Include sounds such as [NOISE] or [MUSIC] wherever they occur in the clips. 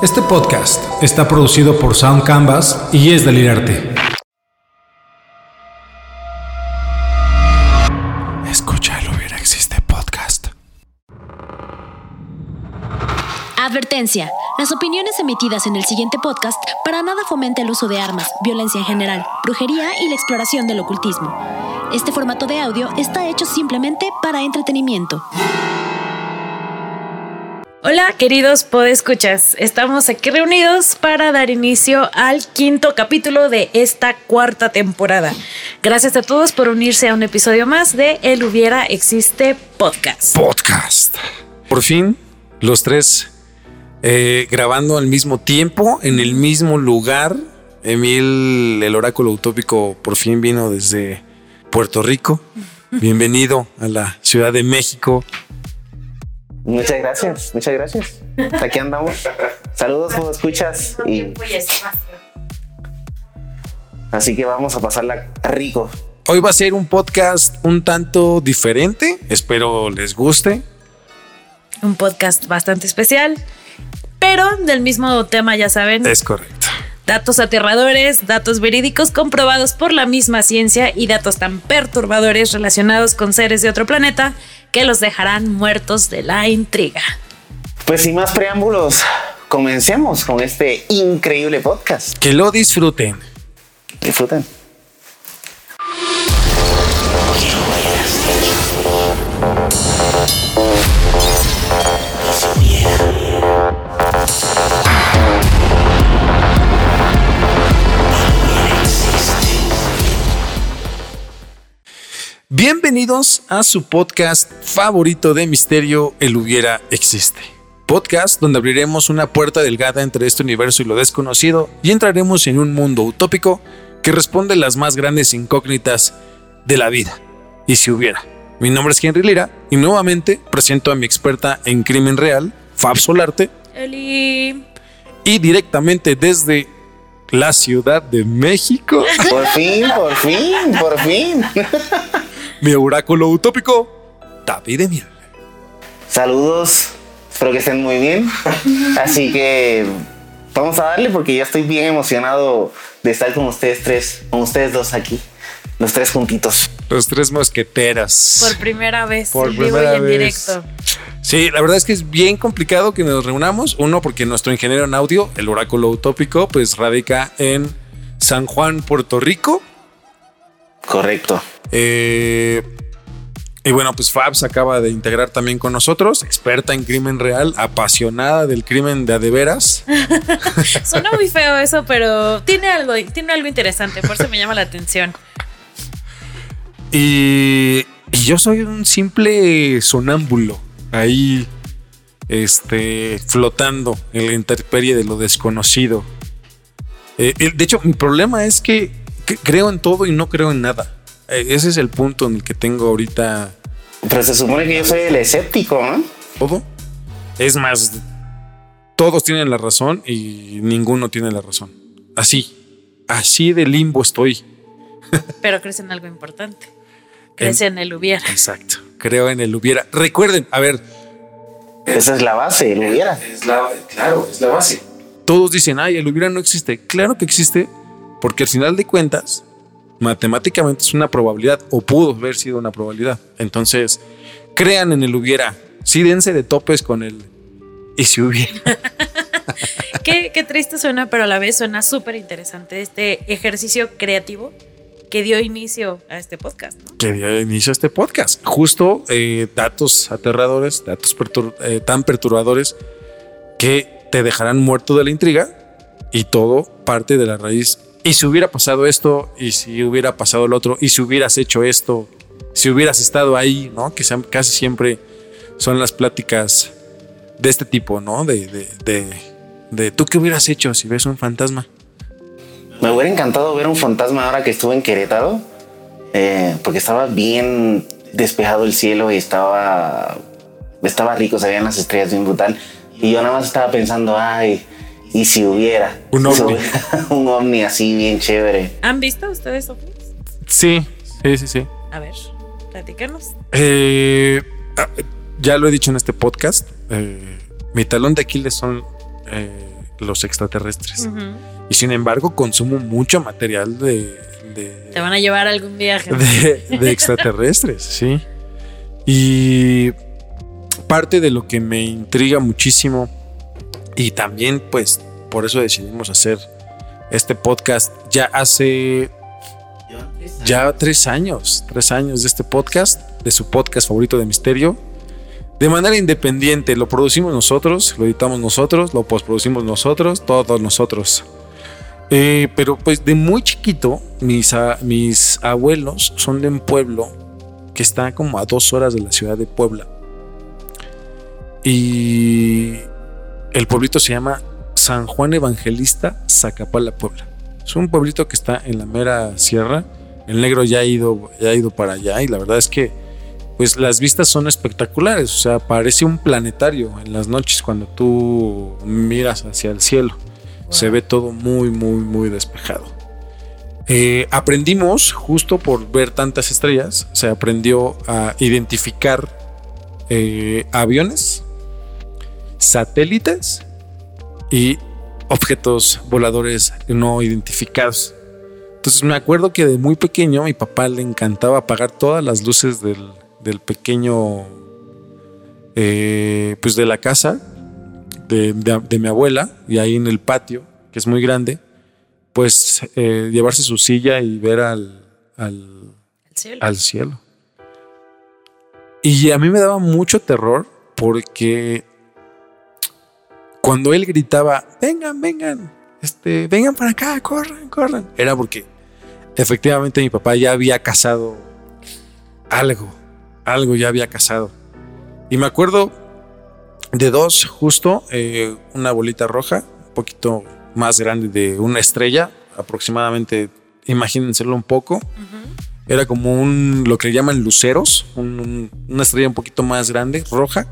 Este podcast está producido por Sound Canvas y es delirarte. Escucha el Hubiera Existe podcast. Advertencia. Las opiniones emitidas en el siguiente podcast para nada fomenta el uso de armas, violencia en general, brujería y la exploración del ocultismo. Este formato de audio está hecho simplemente para entretenimiento. Hola, queridos podescuchas. Estamos aquí reunidos para dar inicio al quinto capítulo de esta cuarta temporada. Gracias a todos por unirse a un episodio más de El Hubiera Existe Podcast. Podcast. Por fin, los tres eh, grabando al mismo tiempo, en el mismo lugar. Emil, el oráculo utópico, por fin vino desde Puerto Rico. Bienvenido a la Ciudad de México. Muchas gracias, muchas gracias. Aquí andamos. Saludos, como escuchas. Y... Así que vamos a pasarla rico. Hoy va a ser un podcast un tanto diferente. Espero les guste. Un podcast bastante especial, pero del mismo tema, ya saben. Es correcto. Datos aterradores, datos verídicos comprobados por la misma ciencia y datos tan perturbadores relacionados con seres de otro planeta que los dejarán muertos de la intriga. Pues sin más preámbulos, comencemos con este increíble podcast. Que lo disfruten. Disfruten. Bienvenidos a su podcast favorito de misterio, El Hubiera Existe. Podcast donde abriremos una puerta delgada entre este universo y lo desconocido y entraremos en un mundo utópico que responde las más grandes incógnitas de la vida. Y si hubiera. Mi nombre es Henry Lira y nuevamente presento a mi experta en crimen real, Fab Solarte. Eli. Y directamente desde la Ciudad de México. Por fin, por fin, por fin. Mi oráculo utópico, David Emil. Saludos, espero que estén muy bien. [LAUGHS] Así que vamos a darle porque ya estoy bien emocionado de estar con ustedes tres, con ustedes dos aquí, los tres juntitos. Los tres mosqueteras. Por primera vez, Por en vivo primera y en vez. directo. Sí, la verdad es que es bien complicado que nos reunamos. Uno, porque nuestro ingeniero en audio, el oráculo utópico, pues radica en San Juan, Puerto Rico. Correcto. Eh, y bueno, pues Fab se acaba de integrar también con nosotros, experta en crimen real, apasionada del crimen de a de veras. [LAUGHS] Suena muy feo eso, pero tiene algo, tiene algo interesante, por eso me llama la atención. Y, y yo soy un simple sonámbulo ahí, este, flotando en la intemperie de lo desconocido. Eh, de hecho, mi problema es que creo en todo y no creo en nada. Eh, ese es el punto en el que tengo ahorita Pero se supone que yo soy el escéptico, ¿no? todo. Es más, todos tienen la razón y ninguno tiene la razón. Así, así de limbo estoy. [LAUGHS] Pero crees en algo importante. Crees en el hubiera. Exacto. Creo en el hubiera. Recuerden, a ver, Esa es la base, lo hubiera. Es la, claro, es la base. Todos dicen, ay, el hubiera no existe. Claro que existe, porque al final de cuentas, matemáticamente es una probabilidad, o pudo haber sido una probabilidad. Entonces, crean en el hubiera. Sí, dense de topes con el. Y si hubiera. [LAUGHS] Qué, qué triste suena, pero a la vez suena súper interesante este ejercicio creativo que dio inicio a este podcast. ¿no? que dio inicio a este podcast. Justo eh, datos aterradores, datos pertur- eh, tan perturbadores que te dejarán muerto de la intriga y todo parte de la raíz. Y si hubiera pasado esto, y si hubiera pasado lo otro, y si hubieras hecho esto, si hubieras estado ahí, ¿no? Que casi siempre son las pláticas de este tipo, ¿no? De, de, de tú qué hubieras hecho si ves un fantasma. Me hubiera encantado ver un fantasma ahora que estuve en Querétaro, eh, porque estaba bien despejado el cielo y estaba, estaba rico, se veían las estrellas bien brutal. Y yo nada más estaba pensando, ay, y si hubiera Un ovni. hubiera [LAUGHS] un ovni así bien chévere. ¿Han visto ustedes ovnis? Sí, sí, sí, sí. A ver, platícanos. Eh, ah, ya lo he dicho en este podcast. eh, mi talón de Aquiles son eh, los extraterrestres. Y sin embargo, consumo mucho material de. de Te van a llevar a algún viaje. de, de [LAUGHS] extraterrestres, sí. Y parte de lo que me intriga muchísimo y también pues por eso decidimos hacer este podcast ya hace ya tres años, tres años de este podcast, de su podcast favorito de misterio. De manera independiente, lo producimos nosotros, lo editamos nosotros, lo postproducimos nosotros, todos nosotros. Eh, pero pues de muy chiquito, mis, mis abuelos son de un pueblo que está como a dos horas de la ciudad de Puebla. Y el pueblito se llama San Juan Evangelista, Zacapala, Puebla. Es un pueblito que está en la mera sierra. El negro ya ha ido, ya ha ido para allá y la verdad es que pues las vistas son espectaculares. O sea, parece un planetario en las noches cuando tú miras hacia el cielo. Se ve todo muy, muy, muy despejado. Eh, aprendimos, justo por ver tantas estrellas, se aprendió a identificar eh, aviones, satélites y objetos voladores no identificados. Entonces me acuerdo que de muy pequeño mi papá le encantaba apagar todas las luces del, del pequeño, eh, pues de la casa de, de- de mi abuela y ahí en el patio, que es muy grande, pues eh, llevarse su silla y ver al, al, El cielo. al cielo. Y a mí me daba mucho terror porque cuando él gritaba, vengan, vengan, este, vengan para acá, corran, corran, era porque efectivamente mi papá ya había cazado algo, algo ya había cazado. Y me acuerdo de dos, justo, eh, una bolita roja, un poquito más grande de una estrella, aproximadamente, imagínenselo un poco. Era como un, lo que le llaman luceros, un- un- una estrella un poquito más grande, roja.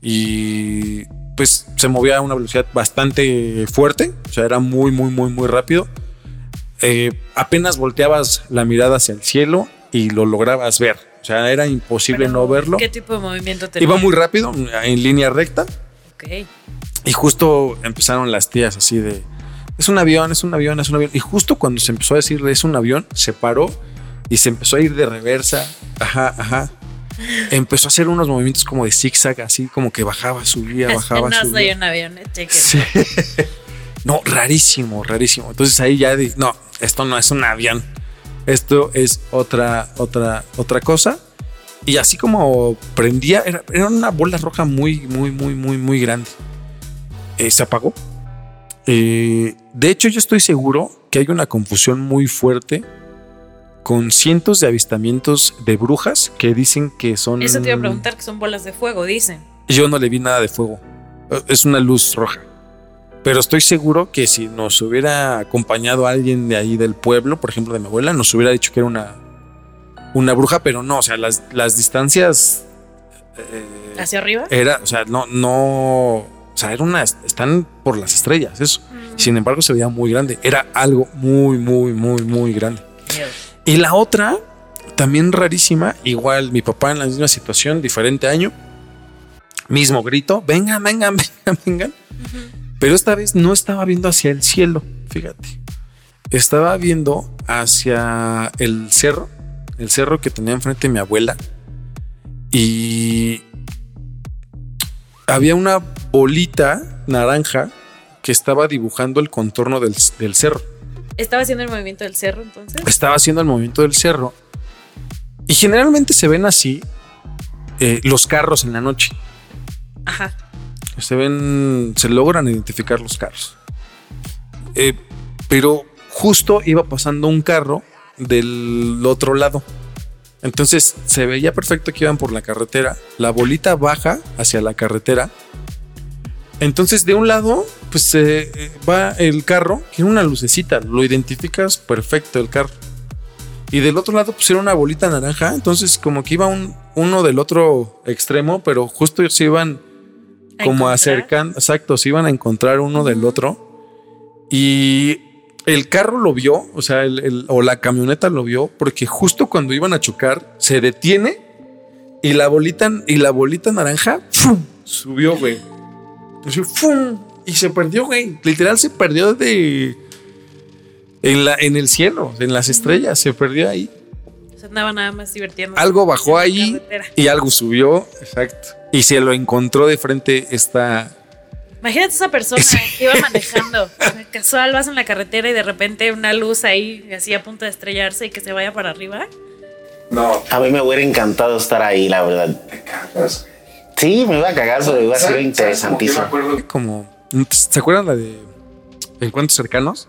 Y pues se movía a una velocidad bastante fuerte, o sea, era muy, muy, muy, muy rápido. Eh, apenas volteabas la mirada hacia el cielo y lo lograbas ver. O sea, era imposible Pero, no verlo. ¿Qué tipo de movimiento tenía? Iba muy rápido, en línea recta. Ok. Y justo empezaron las tías así de, es un avión, es un avión, es un avión. Y justo cuando se empezó a decir es un avión, se paró y se empezó a ir de reversa. Ajá, ajá. Empezó a hacer unos movimientos como de zigzag, así como que bajaba, subía, [LAUGHS] bajaba, no soy subía. un avión, eh. Sí. No, rarísimo, rarísimo. Entonces ahí ya dije, no, esto no es un avión. Esto es otra, otra, otra cosa. Y así como prendía, era, era una bola roja muy, muy, muy, muy, muy grande. Eh, se apagó. Eh, de hecho, yo estoy seguro que hay una confusión muy fuerte con cientos de avistamientos de brujas que dicen que son. Eso te iba a preguntar, que son bolas de fuego, dicen. Yo no le vi nada de fuego. Eh, Es una luz roja. Pero estoy seguro que si nos hubiera acompañado alguien de ahí del pueblo, por ejemplo de mi abuela, nos hubiera dicho que era una, una bruja, pero no, o sea, las, las distancias eh, ¿Hacia arriba? era, o sea, no, no, o sea, era una, están por las estrellas, eso. Mm. Sin embargo, se veía muy grande. Era algo muy, muy, muy, muy grande. Dios. Y la otra, también rarísima, igual mi papá en la misma situación, diferente año, mismo grito, vengan, vengan, [LAUGHS] vengan, vengan. Pero esta vez no estaba viendo hacia el cielo, fíjate. Estaba viendo hacia el cerro, el cerro que tenía enfrente mi abuela. Y había una bolita naranja que estaba dibujando el contorno del, del cerro ¿Estaba haciendo el movimiento del cerro entonces? estaba haciendo el movimiento del cerro. Y generalmente se ven así eh, los carros en la noche. Ajá. Se ven, se logran identificar los carros. Eh, pero justo iba pasando un carro del otro lado. Entonces se veía perfecto que iban por la carretera. La bolita baja hacia la carretera. Entonces de un lado, pues eh, va el carro, tiene una lucecita, lo identificas perfecto el carro. Y del otro lado, pues era una bolita naranja. Entonces, como que iba un, uno del otro extremo, pero justo se iban ¿A como acercando, exacto, se iban a encontrar uno del otro. Y el carro lo vio, o sea, el- el- o la camioneta lo vio, porque justo cuando iban a chocar, se detiene y la bolita, y la bolita naranja ¡fum! subió, güey. Así, ¡fum! y se perdió, güey. Literal se perdió de. En, la, en el cielo, en las estrellas, se perdió ahí. Se andaba nada más divirtiendo. Algo bajó ahí y algo subió, exacto. Y se lo encontró de frente esta. Imagínate esa persona Sí. que iba manejando. Casual, vas en la carretera y de repente una luz ahí, así a punto de estrellarse y que se vaya para arriba. No, A mí me hubiera encantado estar ahí, la verdad. Sí, me iba a cagar, pero iba a ser interesantísimo. Como, ¿se acuerdan la de Encuentros cercanos?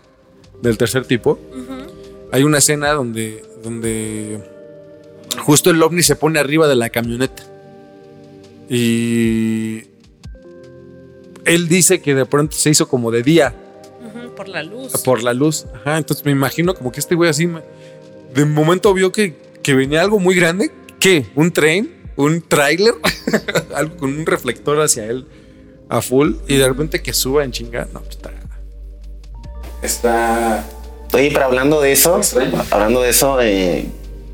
Del tercer tipo. Hay una escena donde, donde justo el ovni se pone arriba de la camioneta. Y él dice que de pronto se hizo como de día Ujú, por la luz. por la luz. Ajá, entonces me imagino como que este güey así, de momento vio que, que venía algo muy grande. ¿Qué? ¿Un tren? ¿Un tráiler? [LAUGHS] algo con un reflector hacia él a full. Y de repente que suba en chinga. No, pues está. Está. Oye, pero hablando de eso, Extraño. hablando de eso, eh,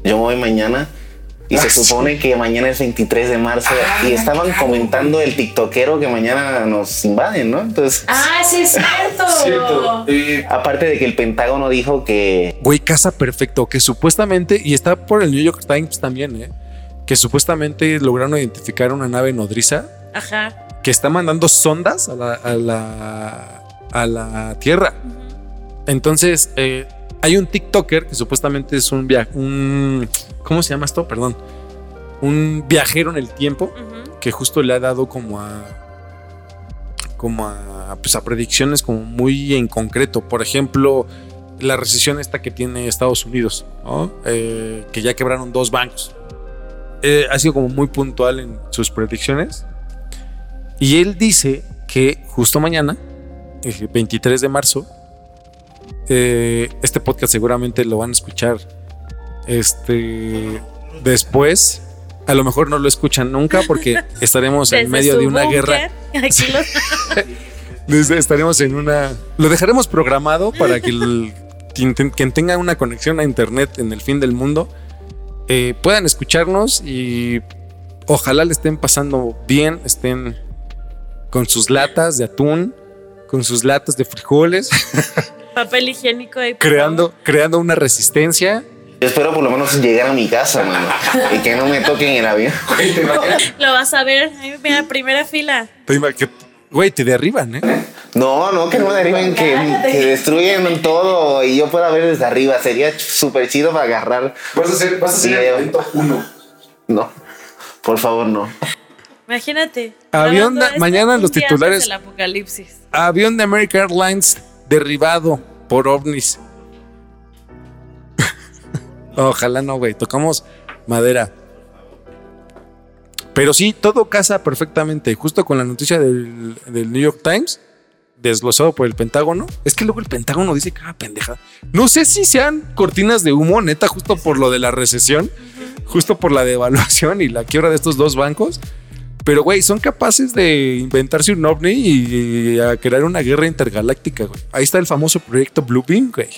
yo me voy mañana y se [LAUGHS] Ah, sí. supone que mañana es 23 de marzo y estaban comentando el tiktokero que mañana nos invaden, ¿no? Entonces, Ah, sí es cierto. [LAUGHS] aparte de que el Pentágono dijo que Güey, casa perfecto. Que supuestamente, y está por el New York Times también, ¿eh? Que supuestamente lograron identificar una nave nodriza Ajá. que está mandando sondas a la, a la, a la Tierra. Entonces, eh, hay un TikToker que supuestamente es un viaje, un, ¿cómo se llama esto? Perdón. Un viajero en el tiempo que justo le ha dado como a, como a, pues a predicciones como muy en concreto. Por ejemplo, la recesión esta que tiene Estados Unidos, ¿no? Eh, que ya quebraron dos bancos. Eh, ha sido como muy puntual en sus predicciones. Y él dice que justo mañana, el 23 de marzo, eh, este podcast seguramente lo van a escuchar este después. A lo mejor no lo escuchan nunca porque [LAUGHS] estaremos en medio de una guerra. Aquí los- [LAUGHS] Desde- estaremos en una. Lo dejaremos programado para que el- quien, ten- quien tenga una conexión a internet en el fin del mundo eh, puedan escucharnos y ojalá le estén pasando bien, estén con sus latas de atún, con sus latas de frijoles, [LAUGHS] papel higiénico ahí. creando, creando una resistencia. yo espero por lo menos llegar a mi casa, mano, y que no me toquen el avión. [LAUGHS] Lo vas a ver. Ahí, Mira, primera fila. Güey, te derriban, ¿eh? No, no, que no me derriben, que, que destruyen todo y yo pueda ver desde arriba. Sería súper chido para agarrar. Vas a ser, vas a ser el evento uno. No, por favor, no. Imagínate. Avión mañana los titulares- del apocalipsis. Avión de American Airlines derribado por ovnis. [LAUGHS] Ojalá no, güey. Tocamos madera. Pero sí, todo casa perfectamente. Justo con la noticia del, del New York Times, desglosado por el Pentágono. Es que luego el Pentágono dice cada pendeja. No sé si sean cortinas de humo, neta, justo por lo de la recesión, justo por la devaluación y la quiebra de estos dos bancos. Pero, güey, son capaces de inventarse un ovni y, a crear una guerra intergaláctica, güey. Ahí está el famoso proyecto Bluebeam, güey.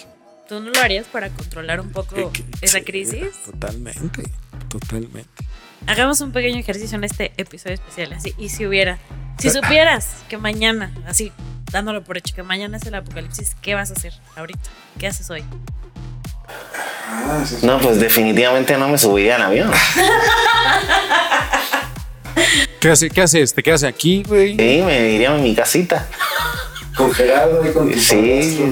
¿Tú no lo harías para controlar un poco Eh, que- esa crisis? Totalmente, totalmente. Hagamos un pequeño ejercicio en este episodio especial. Así, y si hubiera, si [LAUGHS] supieras que mañana, así, dándolo por hecho, que mañana es el apocalipsis, ¿qué vas a hacer ahorita? ¿Qué haces hoy? No, pues definitivamente no me subiría al avión. [LAUGHS] ¿Qué, hace, ¿Qué haces? ¿Te quedas aquí, güey? Sí, me iría a mi casita. Congelado ahí con Sí,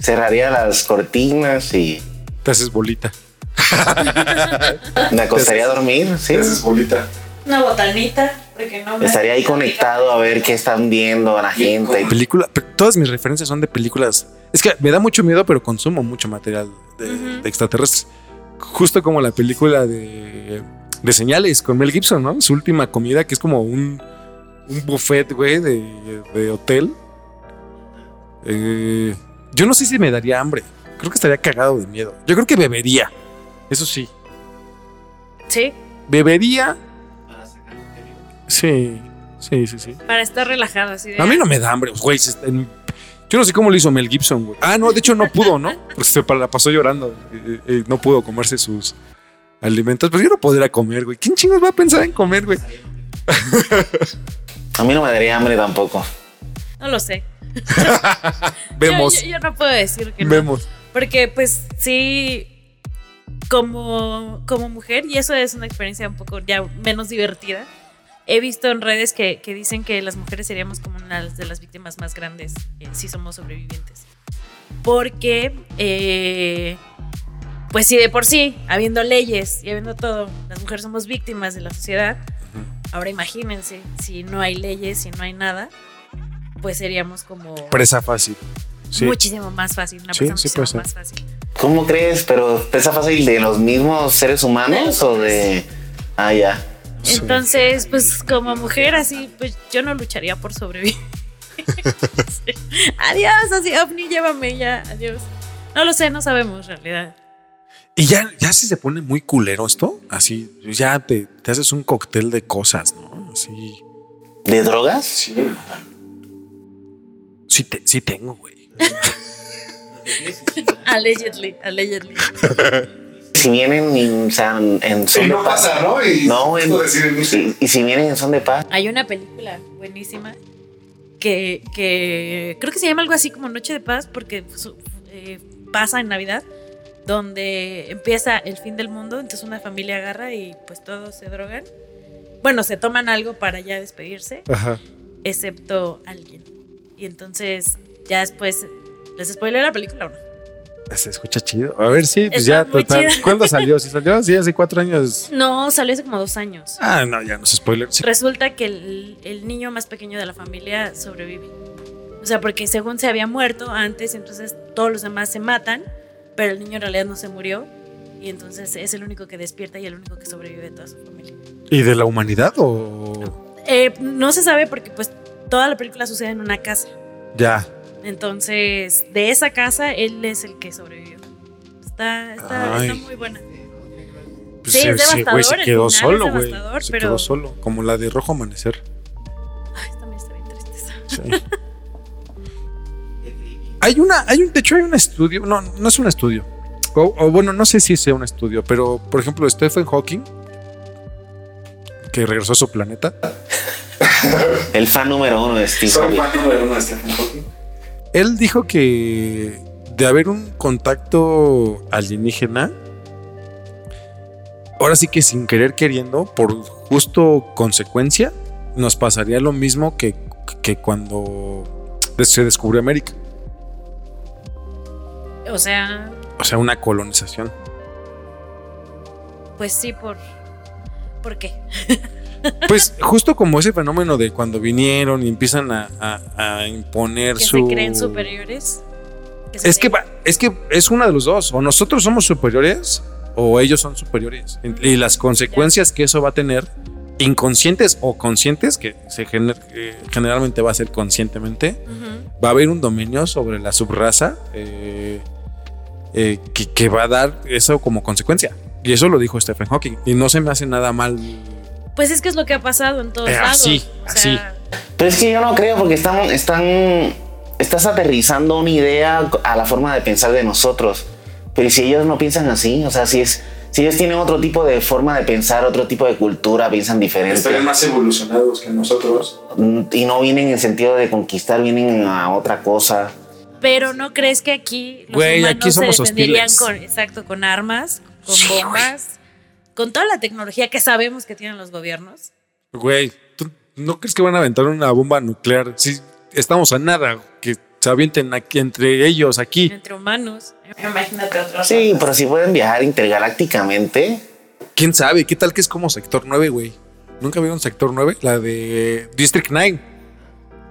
cerraría las cortinas y Te haces bolita. [LAUGHS] me acostaría a dormir. Sí, bolita. Una botanita, porque no me- estaría ahí conectado a ver qué están viendo a la gente. Película, pe- todas mis referencias son de películas. Es que me da mucho miedo, pero consumo mucho material de, de extraterrestres. Justo como la película de, de señales con Mel Gibson, ¿no? Su última comida, que es como un, un buffet, güey, de, de hotel. Eh, yo no sé si me daría hambre. Creo que estaría cagado de miedo. Yo creo que bebería. Eso sí. Sí, Bebería. Sí, sí, sí, sí. para estar relajado así de. A mí no me da hambre, güey. se está en- Yo no sé cómo lo hizo Mel Gibson, güey. Ah, no, de hecho no pudo, ¿no? Porque se pa- la pasó llorando. eh, eh, no pudo comerse sus alimentos. Pues yo no podría comer, güey. ¿Quién chingos va a pensar en comer, güey? [LAUGHS] A mí no me daría hambre tampoco. No lo sé. [LAUGHS] Vemos. Yo, yo- yo no puedo decir que no. Vemos. Porque pues sí, como, como mujer, y eso es una experiencia un poco ya menos divertida, he visto en redes que, que dicen que las mujeres seríamos como una de las víctimas más grandes eh, si somos sobrevivientes. Porque, eh, pues si de por sí, habiendo leyes y habiendo todo, las mujeres somos víctimas de la sociedad, ahora imagínense, si no hay leyes, si no hay nada, pues seríamos como Presa fácil. Sí. muchísimo más fácil, una Sí, persona sí muchísimo puede ser. más fácil. ¿Cómo crees? ¿Pero pesa fácil de los mismos seres humanos o de.? Ah, ya. Entonces, pues como mujer así, pues yo no lucharía por sobrevivir. [LAUGHS] Adiós, así, ovni, llévame ya, adiós. No lo sé, no sabemos en realidad. Y ya, ya si se pone muy culero esto, así, ya te, te haces un cóctel de cosas, ¿no? Así. ¿De drogas? Sí. Sí, te- sí tengo, güey. [LAUGHS] Allegedly, allegedly. Si vienen en, o sea, en- son Y de no paz. pasa, ¿no? Y No, en- y, y si vienen en son de paz. Hay una película buenísima que, que creo que se llama algo así como Noche de Paz porque su- eh, pasa en Navidad, donde empieza el fin del mundo, entonces una familia agarra y pues todos se drogan. Bueno, se toman algo para ya despedirse, Ajá. excepto alguien. Y entonces ya después, ¿les spoileo la película o no? Se escucha chido. A ver, sí, pues Está ya, total. [LAUGHS] ¿Cuándo salió? Si salió así hace cuatro años. No, salió hace como dos años. Ah, no, ya no es spoiler. Sí. Resulta que el, el niño más pequeño de la familia sobrevive. O sea, porque según se había muerto antes, entonces todos los demás se matan, pero el niño en realidad no se murió. Y entonces es el único que despierta y el único que sobrevive de toda su familia. ¿Y de la humanidad o...? Eh, no se sabe porque pues toda la película sucede en una casa. Ya. Entonces, de esa casa, él es el que sobrevivió. Está, está, está muy buena. Pues Sí, es ese devastador, güey se el quedó final es solo, güey. Se pero- quedó solo. Como la de Rojo Amanecer. Ay, también está bien triste esa. Sí. hay una, hay un, de hecho hay un estudio, no, no es un estudio. O, o bueno, no sé si sea un estudio, pero por ejemplo, Stephen Hawking, que regresó a su planeta, El fan número uno de Steve Soy Hawking. fan número uno de Stephen Hawking. Él dijo que de haber un contacto alienígena, ahora sí que sin querer queriendo, por justo consecuencia, nos pasaría lo mismo que, que cuando se descubrió América. O sea, O sea, una colonización. pues sí, por. ¿Por qué? [LAUGHS] Pues justo como ese fenómeno de cuando vinieron y empiezan a, a- a imponer Que su... se creen superiores. se Es que, creen- es que es una de los dos. O nosotros somos superiores o ellos son superiores. Y las consecuencias que eso va a tener, inconscientes o conscientes, que se gener- eh, generalmente va a ser conscientemente, va a haber un dominio sobre la subraza eh, eh, que, que va a dar eso como consecuencia. Y eso lo dijo Stephen Hawking. Y no se me hace nada mal. Pues es que es lo que ha pasado en todos Eh, lados. así, O así. sea, Pero es que yo no creo porque están, están, estás aterrizando una idea a la forma de pensar de nosotros. Pero ¿y si ellos no piensan así, o sea, si es, si ellos tienen otro tipo de forma de pensar, otro tipo de cultura, piensan diferente Estarían más evolucionados que nosotros. y no vienen en sentido de conquistar, vienen a otra cosa. Pero no crees que aquí los Güey, humanos aquí somos se defenderían hostiles. con, exacto, con armas, con Sí, güey. Con toda la tecnología que sabemos que tienen los gobiernos. Güey, ¿tú no crees que van a aventar una bomba nuclear? Si estamos a nada que se avienten aquí entre ellos aquí. entre humanos. Imagínate otros. Sí, pero si pueden viajar intergalácticamente, ¿Quién sabe? ¿Qué tal que es como Sector 9, güey? ¿Nunca vieron Sector 9? La de District 9.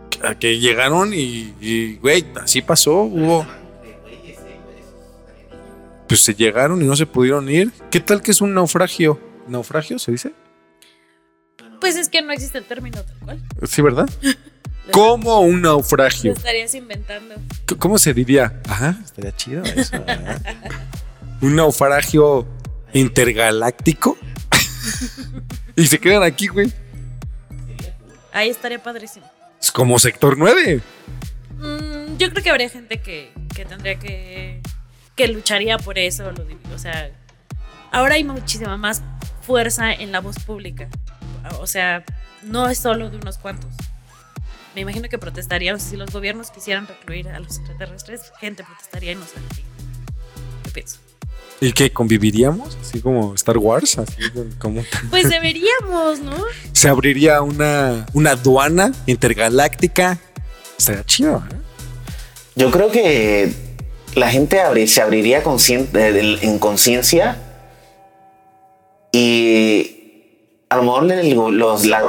Que- Que llegaron y, y, güey, así pasó. Hubo. Pues se llegaron y no se pudieron ir. ¿Qué tal que es un naufragio? ¿Naufragio se dice? Pues es que no existe el término tal cual. Sí, ¿verdad? [LAUGHS] ¿Cómo un Lo naufragio? estarías inventando. ¿Cómo se diría? Ajá, estaría chido eso. un naufragio intergaláctico. [LAUGHS] y se quedan aquí, güey. Ahí estaría padrísimo. Es como sector 9. Mm, yo creo que habría gente que, que tendría que. Que lucharía por eso. o sea, ahora hay muchísima más fuerza en la voz pública. O sea, no es solo de unos cuantos. me imagino que protestarían. Si los gobiernos quisieran recluir a los extraterrestres, gente protestaría y no saldría. ¿Qué pienso? ¿Y que conviviríamos? Así como Star Wars, así como Pues deberíamos, ¿no? se abriría una, una aduana intergaláctica. Estaría chido, ¿eh? Yo creo que la gente se abriría conscien- eh, en conciencia y a lo mejor el- los, la-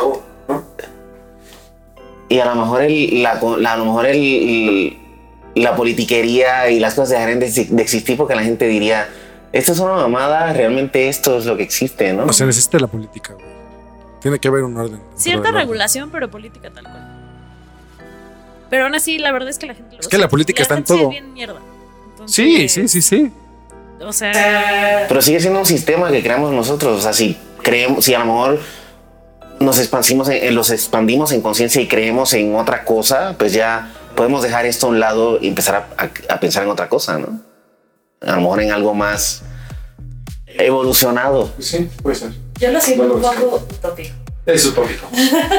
y a lo mejor el, la, la- a lo mejor el, la politiquería y las cosas dejarían de, exi- de existir porque la gente diría esto es una mamada, realmente esto es lo que existe, ¿no? O sea, necesita la política, güey. Tiene que haber un orden. Cierta orden. regulación, pero política tal cual. Pero aún así, la verdad es que la gente... Es que la política está en sí es todo. bien mierda. Sí, Entonces, sí, sí, sí. O sea, Pero sigue siendo un sistema que creamos nosotros. O sea, si creemos, si a lo mejor nos expandimos en, los expandimos en conciencia y creemos en otra cosa, pues ya podemos dejar esto a un lado y empezar a, a- a pensar en otra cosa, ¿no? A lo mejor en algo más evolucionado. Sí, puede ser. yo lo siento un poco utópico. Eso es tópico.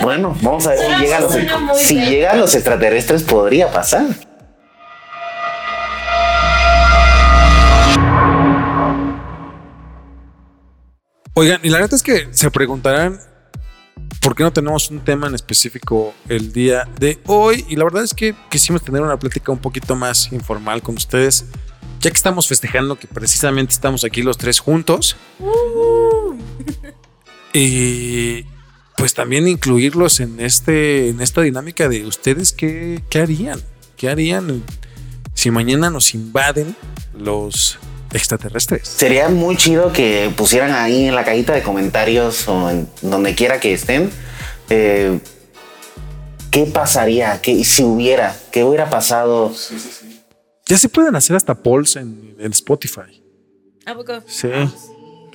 Bueno, vamos a ver si llegan los, si llegan los extraterrestres, podría pasar. Oigan, y la neta es que se preguntarán por qué no tenemos un tema en específico el día de hoy. Y la verdad es que quisimos tener una plática un poquito más informal con ustedes, ya que estamos festejando que precisamente estamos aquí los tres juntos. [LAUGHS] Y pues también incluirlos en, este, en esta dinámica de ustedes qué, qué harían. ¿Qué harían si mañana nos invaden los extraterrestres? Sería muy chido que pusieran ahí en la cajita de comentarios o en donde quiera que estén. eh, ¿Qué pasaría? ¿Qué, si hubiera? ¿Qué hubiera pasado? Sí, sí, sí. Ya se pueden hacer hasta polls en, en Spotify. ¿A poco? Sí.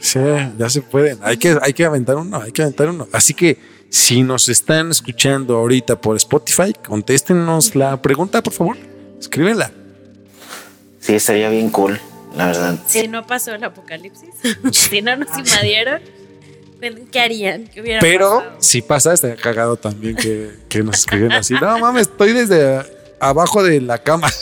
Sí, ya se pueden. Hay que, hay que aventar uno, hay que aventar uno. Así que si nos están escuchando ahorita por Spotify, contéstenos la pregunta, por favor. Escríbenla. Sí, estaría bien cool, la verdad. Si no pasó el apocalipsis, [LAUGHS] si no nos invadieron, ¿qué harían? ¿Qué hubiera Pero pasado? si pasa, estaría cagado también que, que nos escriben así. No mames, estoy desde abajo de la cama. [LAUGHS]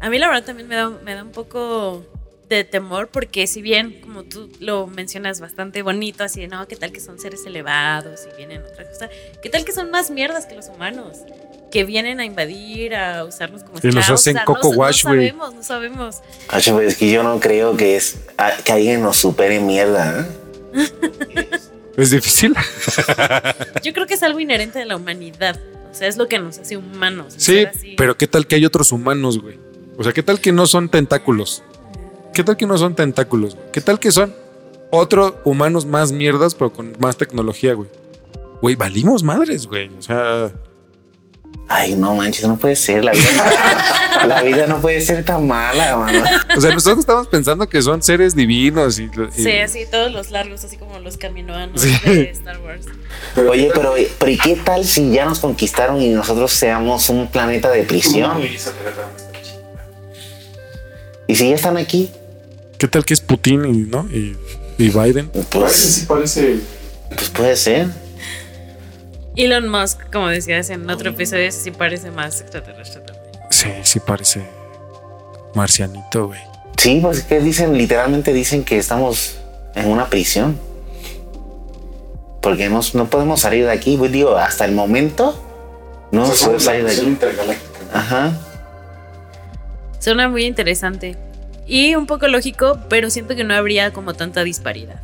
A mí la verdad también me da, me da un poco de temor porque si bien, como tú lo mencionas bastante bonito, así de, no, ¿qué tal que son seres elevados y vienen otra cosa? ¿Qué tal que son más mierdas que los humanos? Que vienen a invadir, a usarnos como Y nos esclavos? hacen O sea, coco no, wash, No güey. sabemos, no sabemos. Hacho, pues, es que yo no creo que es que alguien nos supere mierda. ¿eh? Es difícil. [LAUGHS] Yo creo que es algo inherente de la humanidad. O sea, es lo que nos hace humanos. Sí, pero ¿qué tal que hay otros humanos, güey? O sea, ¿qué tal que no son tentáculos? ¿Qué tal que no son tentáculos? güey? ¿Qué tal que son otros humanos más mierdas, pero con más tecnología, güey? Güey, valimos madres, güey. O sea, Ay, no manches, no puede ser. La vida, [LAUGHS] la vida no puede ser tan mala, mano. o sea, nosotros estamos pensando que son seres divinos y, y- Sí, así todos los largos, así como los caminoanos Sí. de Star Wars. Oye, pero, pero ¿y qué tal si ya nos conquistaron y nosotros seamos un planeta de prisión? ¿Y si ya están aquí? ¿Qué tal que es Putin y, ¿no? y, y Biden? Parece, Pues, sí parece. pues puede ser. Elon Musk, como decías en otro episodio, sí parece más extraterrestre también. Sí, sí parece marcianito, güey. Sí, pues que dicen, literalmente dicen que estamos en una prisión. Porque no, no podemos salir de aquí. Pues digo, hasta el momento no o sea, podemos salir de aquí. Ajá. Suena muy interesante. Y un poco lógico, pero siento que no habría como tanta disparidad.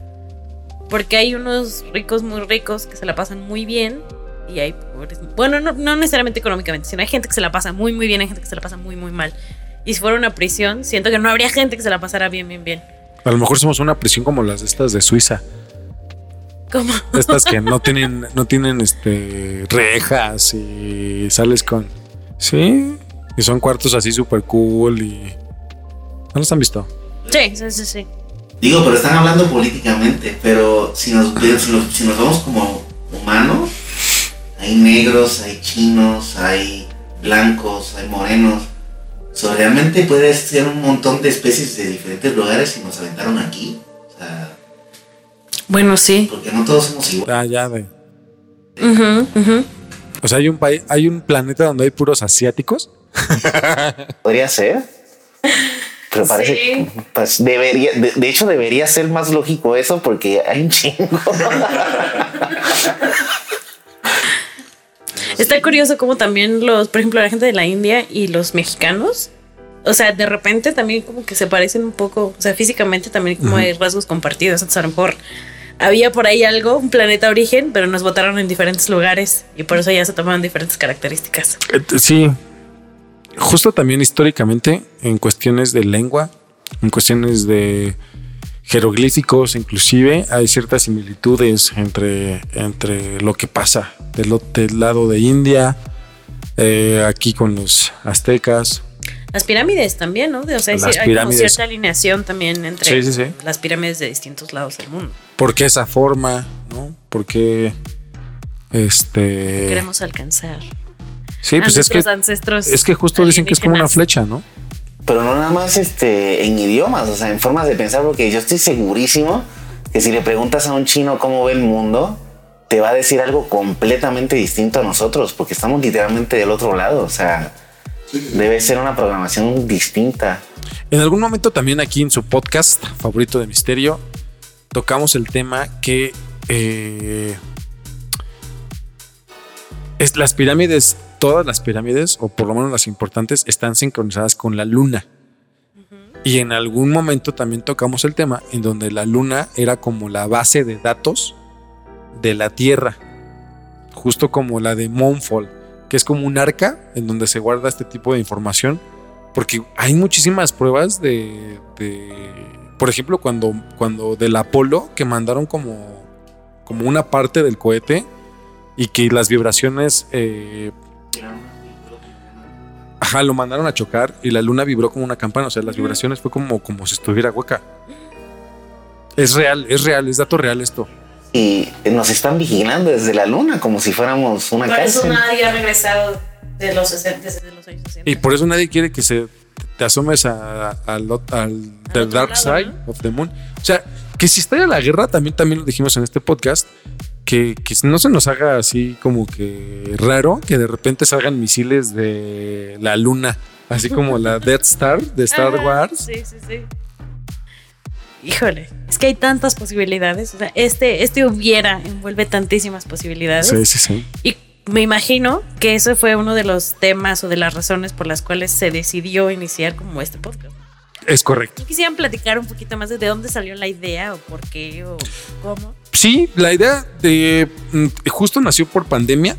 Porque hay unos ricos muy ricos que se la pasan muy bien y hay pobres. Bueno, no, no necesariamente económicamente, sino hay gente que se la pasa muy, muy bien, hay gente que se la pasa muy, muy mal. Y si fuera una prisión, siento que no habría gente que se la pasara bien, bien, bien. A lo mejor somos una prisión como las de estas de Suiza. Como Estas que no [LAUGHS] tienen, no tienen este rejas y sales con. Sí. Y son cuartos así súper cool y. ¿No los han visto? Sí, sí, sí, sí. Digo, pero están hablando políticamente, pero si nos, si nos, si nos vamos como humanos, hay negros, hay chinos, hay blancos, hay morenos. So, realmente puede ser un montón de especies de diferentes lugares y nos aventaron aquí. O sea, Bueno, sí. porque no todos somos iguales. Ah, ya de. Ujú, ujú. O sea, hay un país, hay un planeta donde hay puros asiáticos. [LAUGHS] Podría ser. Pero parece, Sí. pues debería, de, de hecho debería ser más lógico eso porque hay un chingo. [LAUGHS] Está curioso como también los, por ejemplo, la gente de la India y los mexicanos, o sea, de repente también como que se parecen un poco, o sea, físicamente también como hay rasgos compartidos. Entonces, a lo mejor había por ahí algo, un planeta origen, pero nos votaron en diferentes lugares y por eso ya se tomaron diferentes características. Eh, Sí, justo también históricamente en cuestiones de lengua, en cuestiones de jeroglíficos, inclusive hay ciertas similitudes entre, entre lo que pasa del, del lado de India, eh, aquí con los aztecas. Las pirámides también, ¿no? O sea, hay, como cierta alineación también entre Sí, sí, sí. las pirámides de distintos lados del mundo. ¿Por qué esa forma? ¿No? ¿Por qué este? Queremos alcanzar. Sí, a pues es que ancestros es que justo dicen que es como una flecha, ¿no? Pero no nada más este, en idiomas, o sea, en formas de pensar, porque yo estoy segurísimo que si le preguntas a un chino cómo ve el mundo, te va a decir algo completamente distinto a nosotros, porque estamos literalmente del otro lado, o sea, debe ser una programación distinta. En algún momento también aquí en su podcast favorito de misterio tocamos el tema que eh, es las pirámides, todas las pirámides, o por lo menos las importantes, están sincronizadas con la luna. Y en algún momento también tocamos el tema en donde la luna era como la base de datos de la Tierra, justo como la de Moonfall, que es como un arca en donde se guarda este tipo de información porque hay muchísimas pruebas de, de- por ejemplo, cuando, cuando del Apolo, que mandaron como, como una parte del cohete y que las vibraciones, eh, ajá, lo mandaron a chocar y la luna vibró como una campana, o sea, las vibraciones fue como, como si estuviera hueca. Es real, es real, es dato real esto. Y nos están vigilando desde la luna como si fuéramos una Por eso nadie ha regresado de los 60, desde los años 60. Y por eso nadie quiere que se te asomes a- al, ot- al the dark lado, side ¿no? of the moon. O sea, que si estalla la guerra, también, también lo dijimos en este podcast, que, que no se nos haga así como que raro que de repente salgan misiles de la luna, así como la [LAUGHS] Death Star de Star Ajá, Wars. Sí, sí, sí. Híjole, es que hay tantas posibilidades. O sea, este, este hubiera envuelve tantísimas posibilidades. Sí, sí, sí. Y me imagino que ese fue uno de los temas o de las razones por las cuales se decidió iniciar como este podcast. Es correcto. Quisieran platicar un poquito más de de dónde salió la idea o por qué o cómo. Sí, la idea de mm, justo nació por pandemia.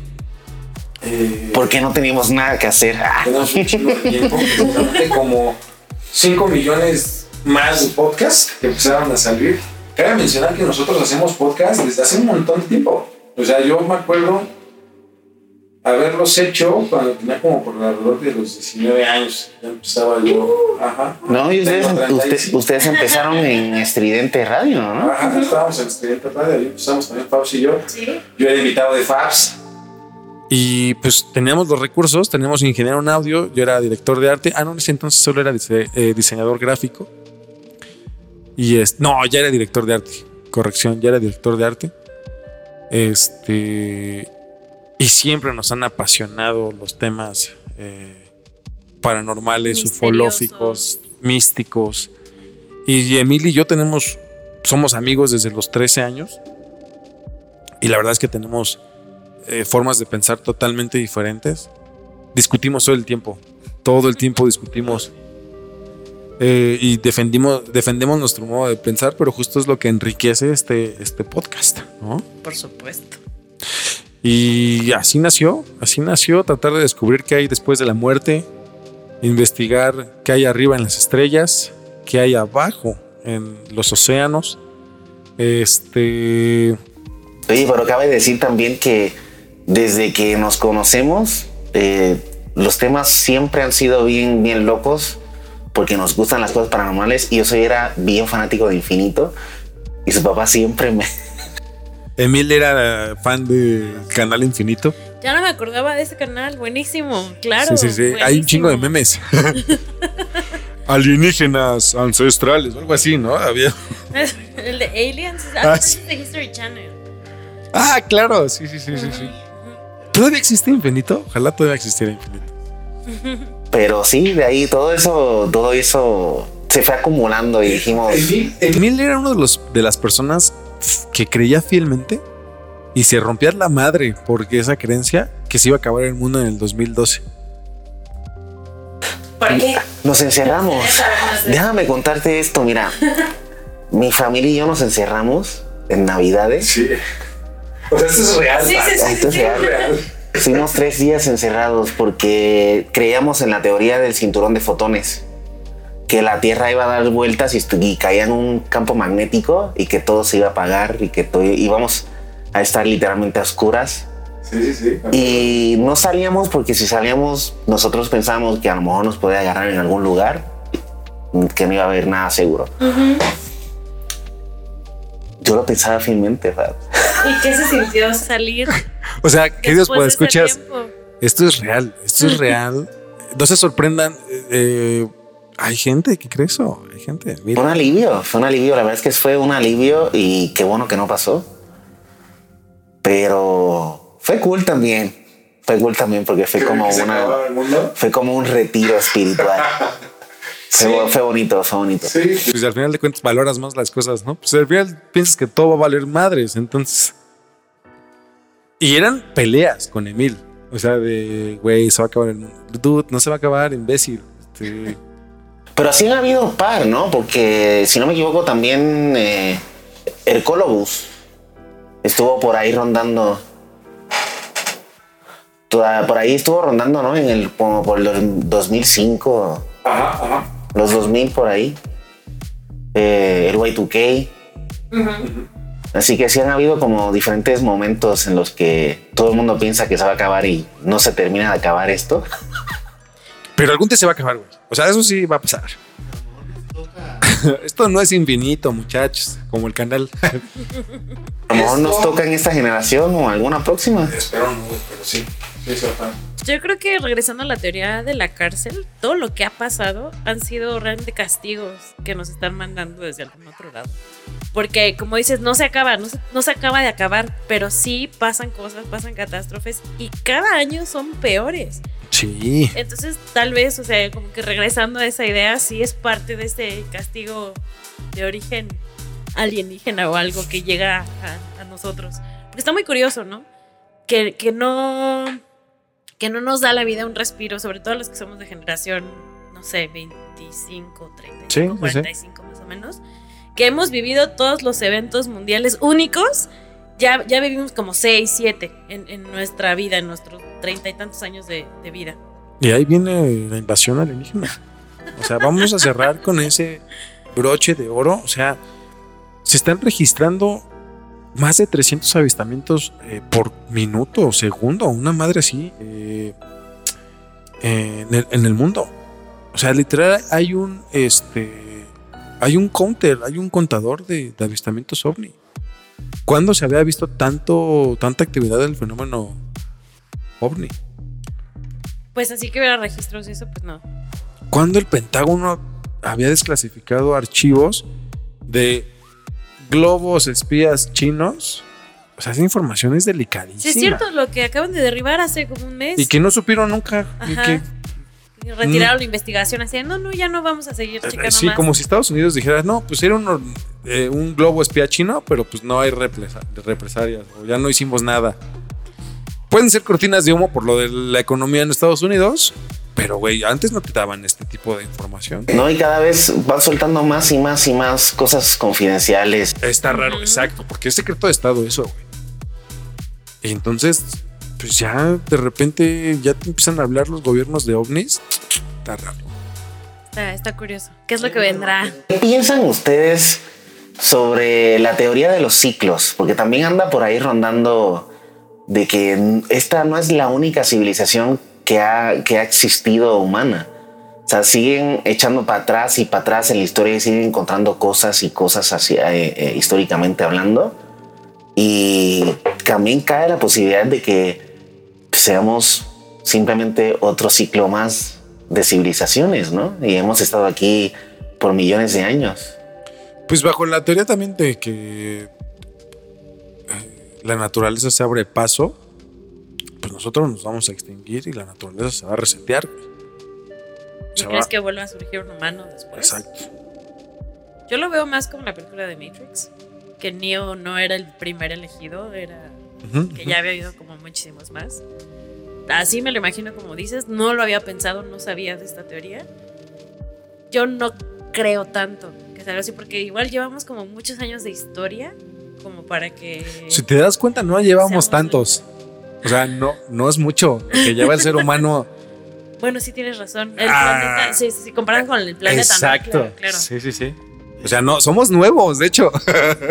Porque no teníamos nada que hacer. [LAUGHS] Tenemos un chingo de tiempo, como 5 millones más de podcasts que empezaron a salir. Cabe mencionar que nosotros hacemos podcasts desde hace un montón de tiempo. O sea, yo me acuerdo haberlos hecho cuando tenía como por alrededor de los 19 años. Ya empezaba yo. Ajá. No, y ustedes, Tengo usted- 35. ustedes empezaron en Estridente Radio, ¿no? Ajá, estábamos en Estudiante Radio, ahí empezamos también Fabs y yo. Sí. Yo era invitado de Fabs. Y pues teníamos los recursos, teníamos ingeniero en audio, yo era director de arte. Ah, no, en ese entonces solo era dise- eh, diseñador gráfico. Y es, no, ya era director de arte. Corrección, ya era director de arte. Este. Y siempre nos han apasionado los temas eh, paranormales, ufológicos, místicos. Y Emily y yo tenemos, somos amigos desde los 13 años. Y la verdad es que tenemos eh, formas de pensar totalmente diferentes. Discutimos todo el tiempo. Todo el tiempo discutimos. Eh, y defendimos, defendemos nuestro modo de pensar, pero justo es lo que enriquece este, este podcast, ¿no? Por supuesto. Y así nació, así nació, tratar de descubrir qué hay después de la muerte, investigar qué hay arriba en las estrellas, qué hay abajo en los océanos. Este, Oye, pero cabe decir también que desde que nos conocemos, eh, los temas siempre han sido bien, bien locos porque nos gustan las cosas paranormales y yo soy era bien fanático de Infinito y su papá siempre me... Emil era fan de Canal Infinito. Ya no me acordaba de ese canal, buenísimo, claro. sí, sí, sí. Hay un chingo de memes. [LAUGHS] Alienígenas ancestrales, algo así, ¿no? Había. [LAUGHS] El de Aliens, Ah, ah, sí. es de History Channel. Ah, claro, sí, sí, sí, sí, sí. ¿Todavía existe infinito? Ojalá todavía existiera infinito. [LAUGHS] Pero sí, de ahí todo eso, todo eso se fue acumulando y dijimos, Emil era uno de los de las personas que creía fielmente y se rompía la madre porque esa creencia que se iba a acabar el mundo en el 2012. ¿Por qué? nos encerramos. Déjame contarte esto, mira. Mi familia y yo nos encerramos en Navidades. Sí. O sea, esto es real. Sí, sí, sí. Esto es real. Estuvimos tres días encerrados porque creíamos en la teoría del cinturón de fotones. Que la Tierra iba a dar vueltas y, y caía en un campo magnético y que todo se iba a apagar y que todo, íbamos a estar literalmente a oscuras. Sí, sí, sí. Y no salíamos porque si salíamos nosotros pensábamos que a lo mejor nos podía agarrar en algún lugar, que no iba a haber nada seguro. Yo lo pensaba fielmente, ¿verdad? ¿Y qué se sintió salir? [LAUGHS] O sea, queridos ese escuchas, tiempo? esto es real, esto es real. No se sorprendan. eh, hay gente que cree eso. Hay gente. Fue Mira, un alivio, fue un alivio. La verdad es que fue un alivio y qué bueno que no pasó. Pero fue cool también. Fue cool también porque fue como ¿Que se acababa una, fue como un retiro espiritual. [LAUGHS] Fue, fue bonito, fue bonito. Sí. pues al final de cuentas valoras más las cosas, ¿no? Pues al final piensas que todo va a valer madres, entonces. Y eran peleas con Emil. O sea, de, güey, se va a acabar el mundo. Dude, no se va a acabar, imbécil. Este, Pero sí han habido un par, ¿no? Porque si no me equivoco también eh, Hercolobus estuvo por ahí rondando. Toda- por ahí estuvo rondando, ¿no? En el como por el 2005, Ajá, ajá. los 2000 por ahí. Eh, el Y2K. Así que sí han habido como diferentes momentos en los que todo el mundo piensa que se va a acabar y no se termina de acabar esto. [LAUGHS] Pero algún día se va a acabar, güey. O sea, eso sí va a pasar. [LAUGHS] Esto no es infinito, muchachos, como el canal. [LAUGHS] A lo mejor nos toca en esta generación o alguna próxima. Espero no, pero sí. Yo creo que regresando a la teoría de la cárcel, todo lo que ha pasado han sido realmente castigos que nos están mandando desde algún otro lado. Porque, como dices, no se acaba, no se, no se acaba de acabar, pero sí pasan cosas, pasan catástrofes y cada año son peores. Sí. Entonces, tal vez, o sea, como que regresando a esa idea, sí es parte de este castigo de origen alienígena o algo que llega a, a nosotros. Porque está muy curioso, ¿no? Que, que no que no nos da la vida un respiro, sobre todo los que somos de generación, no sé, 25, 35, Sí, sí, sí. 45 más o menos, que hemos vivido todos los eventos mundiales únicos, ya, ya vivimos como 6, 7 en, en nuestra vida, en nuestros treinta y tantos años de, de vida. Y ahí viene la invasión alienígena. O sea, vamos a cerrar con ese broche de oro. O sea, se están registrando más de 300 avistamientos eh, por minuto o segundo, una madre así, eh, en, el, en el mundo. O sea, literal hay un, este, hay un counter, hay un contador de, de avistamientos ovni. ¿Cuándo se había visto tanto, tanta actividad del fenómeno ovni? Pues así que hubiera registros y eso, pues no. cuando el Pentágono había desclasificado archivos de globos espías chinos. O sea, esa información es delicadísima. Sí, es cierto, lo que acaban de derribar hace como un mes. Y que no supieron nunca. y Ajá. que- Y retiraron la investigación así, no, no, ya no vamos a seguir checando Eh, sí, más. como si Estados Unidos dijera, no, pues era un, eh, un globo espía chino, pero pues no hay represa- represalias, o ya no hicimos nada. Pueden ser cortinas de humo por lo de la economía en Estados Unidos, pero güey, antes no te daban este tipo de información. No, y cada vez van soltando más y más y más cosas confidenciales. Está raro, exacto, porque es secreto de Estado eso, güey. Y entonces, pues ya de repente ya te empiezan a hablar los gobiernos de ovnis. Está raro. Está, está curioso. ¿Qué es lo que vendrá? ¿Qué piensan ustedes sobre la teoría de los ciclos? Porque también anda por ahí rondando de que esta no es la única civilización que ha, que ha existido humana. O sea, siguen echando para atrás y para atrás en la historia y siguen encontrando cosas y cosas así, eh, eh, históricamente hablando. Y también cae la posibilidad de que seamos simplemente otro ciclo más de civilizaciones, ¿no? Y hemos estado aquí por millones de años. Pues bajo la teoría también de que eh, la naturaleza se abre paso, pues nosotros nos vamos a extinguir y la naturaleza se va a resetear. ¿Y Se crees va- que vuelva a surgir un humano después? Exacto. Yo lo veo más como la película de Matrix, que Neo no era el primer elegido, era Ujú, que ujú. ya había habido como muchísimos más. Así me lo imagino como dices, no lo había pensado, no sabía de esta teoría. Yo no creo tanto que salga así, porque igual llevamos como muchos años de historia, como para que... Si te das cuenta, no llevamos tantos. O sea, no, no es mucho lo que lleva el ser humano. [LAUGHS] Bueno, sí tienes razón. El Ah. planeta, sí, sí, sí, comparan con el planeta. ¿no? Exacto. Claro, claro. Sí, sí, sí. O sea, no, somos nuevos, de hecho.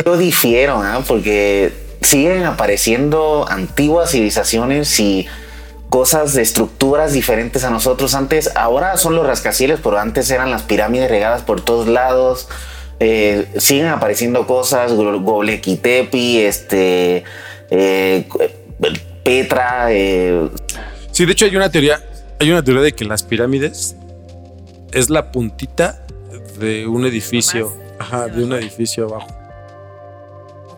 Yo difiero, ¿ah? porque siguen apareciendo antiguas civilizaciones y cosas de estructuras diferentes a nosotros. Antes, ahora son los rascacielos, pero antes eran las pirámides regadas por todos lados. Eh, siguen apareciendo cosas, Go- Göbekli Tepe, este, eh, Petra, eh, Sí, de hecho hay una teoría, hay una teoría de que las pirámides es la puntita de un edificio, ajá, de un edificio abajo.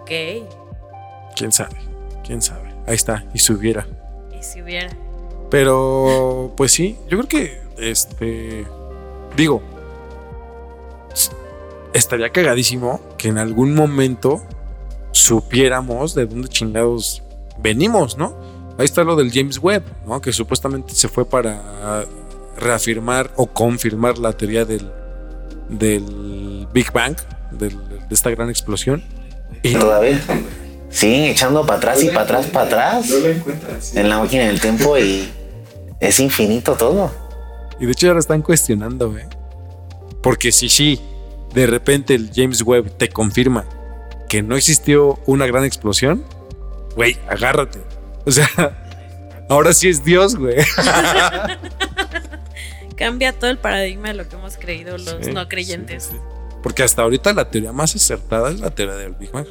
Ok. ¿Quién sabe? ¿Quién sabe? Ahí está, y si hubiera. Y si hubiera. Pero, pues sí, yo creo que, este, digo, estaría cagadísimo que en algún momento supiéramos de dónde chingados venimos, ¿no? Ahí está lo del James Webb, ¿no? Que supuestamente se fue para reafirmar o confirmar la teoría del, del Big Bang, del- de esta gran explosión. Y todavía siguen echando para atrás y para atrás, para atrás No lo encuentras. sí. en la máquina del tiempo y es infinito todo. Y de hecho ahora están cuestionando, ¿eh? Porque si sí, de repente el James Webb te confirma que no existió una gran explosión, güey, agárrate. O sea, [LAUGHS] ahora sí es Dios, güey. [LAUGHS] Cambia todo el paradigma de lo que hemos creído los Sí, no creyentes. sí, sí. Porque hasta ahorita la teoría más acertada es la teoría del Big Bang.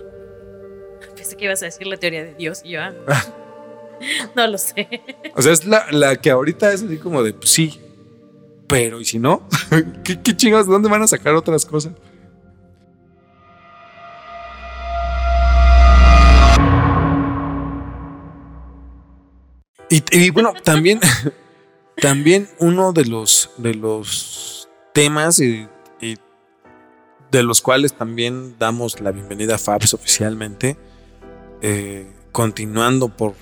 Pensé que ibas a decir la teoría de Dios y yo, ah, [LAUGHS] no lo sé. O sea, es la, la que ahorita es así como de, pues sí, pero ¿y si no? [LAUGHS] ¿Qué, qué chingados? ¿De dónde van a sacar otras cosas? Y, y bueno, [LAUGHS] también, también uno de los, de los temas y, y de los cuales también damos la bienvenida a Fabs oficialmente, eh, continuando por,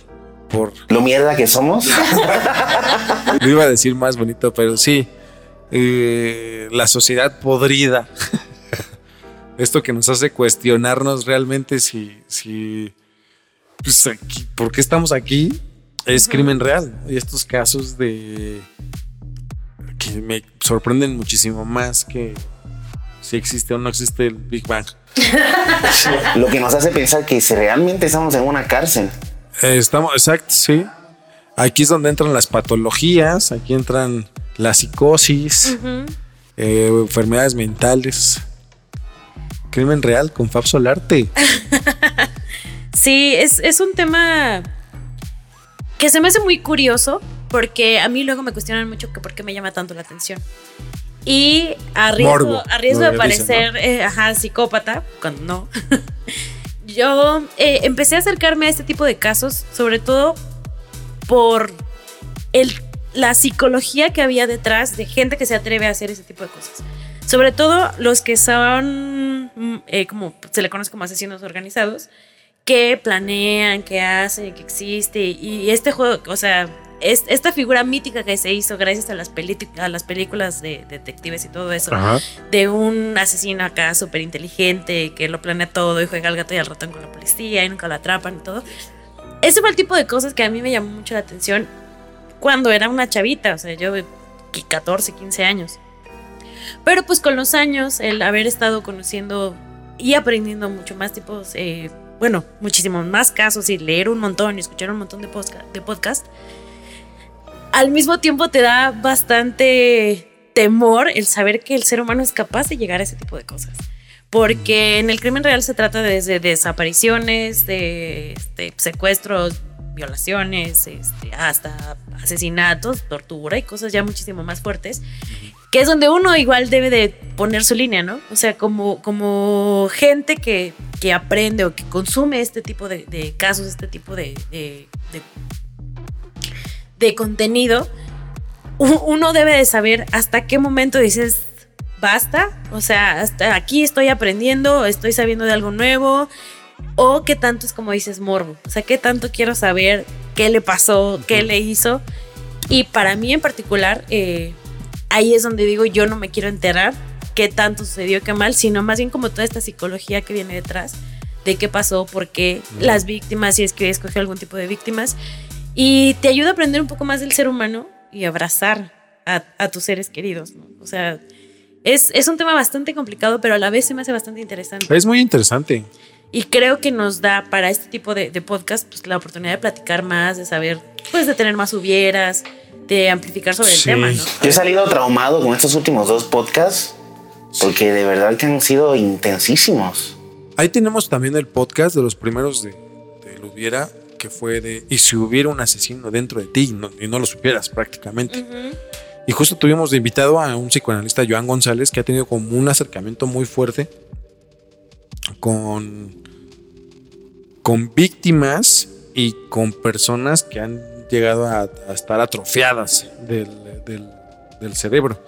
por Lo mierda que somos. [LAUGHS] lo iba a decir más bonito, pero sí. eh, la sociedad podrida. [LAUGHS] Esto que nos hace cuestionarnos realmente si, si pues aquí, ¿por qué estamos aquí? Es crimen real. Y estos casos de que me sorprenden muchísimo más que si existe o no existe el Big Bang. [LAUGHS] Lo que nos hace pensar que si realmente estamos en una cárcel. Eh, Estamos, exacto, sí. Aquí es donde entran las patologías, aquí entran la psicosis, eh, enfermedades mentales. Crimen real con Fab Solarte. [LAUGHS] Sí, es, es un tema que se me hace muy curioso porque a mí luego me cuestionan mucho que por qué me llama tanto la atención. Y a riesgo, a riesgo de parecer eh, ajá, psicópata, cuando no, [LAUGHS] yo eh, empecé a acercarme a este tipo de casos, sobre todo por el, la psicología que había detrás de gente que se atreve a hacer ese tipo de cosas. Sobre todo los que son, mm, eh, como se le conoce como asesinos organizados, que planean, que hacen, que existe. Y este juego, o sea, es, esta figura mítica que se hizo gracias a las, a las películas de detectives y todo eso, Ajá. de un asesino acá súper inteligente que lo planea todo y juega al gato y al ratón con la policía y nunca lo atrapan y todo. Ese fue el tipo de cosas que a mí me llamó mucho la atención cuando era una chavita, o sea, yo de 14, 15 años. Pero pues con los años, el haber estado conociendo y aprendiendo mucho más tipos, eh, bueno, muchísimos más casos y leer un montón y escuchar un montón de, posca- de podcast, al mismo tiempo te da bastante temor el saber que el ser humano es capaz de llegar a ese tipo de cosas. Porque en el crimen real se trata desde desapariciones, de este, secuestros, violaciones, este, hasta asesinatos, tortura y cosas ya muchísimo más fuertes. que es donde uno igual debe de poner su línea, ¿no? O sea, como, como gente que, que aprende o que consume este tipo de, casos, este tipo de- de contenido, uno debe de saber hasta qué momento dices, basta, o sea, hasta aquí estoy aprendiendo, estoy sabiendo de algo nuevo, o qué tanto es como dices morbo, o sea, qué tanto quiero saber qué le pasó, qué le hizo. Y para mí en particular, eh, ahí es donde digo, yo no me quiero enterar qué tanto sucedió, qué mal, sino más bien como toda esta psicología que viene detrás de qué pasó, por qué las víctimas, si es que escogió algún tipo de víctimas. Y te ayuda a aprender un poco más del ser humano y abrazar a, a tus seres queridos, ¿no? O sea, es, es un tema bastante complicado, pero a la vez se me hace bastante interesante. Es muy interesante. Y creo que nos da para este tipo de, de podcast pues, la oportunidad de platicar más, de saber, pues de tener más hubieras, de amplificar sobre Sí. el tema, ¿no? Yo he salido traumado con estos últimos dos podcasts porque de verdad que han sido intensísimos. Ahí tenemos también el podcast de los primeros de, de Lo Hubiera, que fue de Y si hubiera un asesino dentro de ti y no, y no lo supieras prácticamente. Y justo tuvimos de invitado a un psicoanalista, Joan González, que ha tenido como un acercamiento muy fuerte con, con víctimas y con personas que han llegado a, a estar atrofiadas del, del- del cerebro.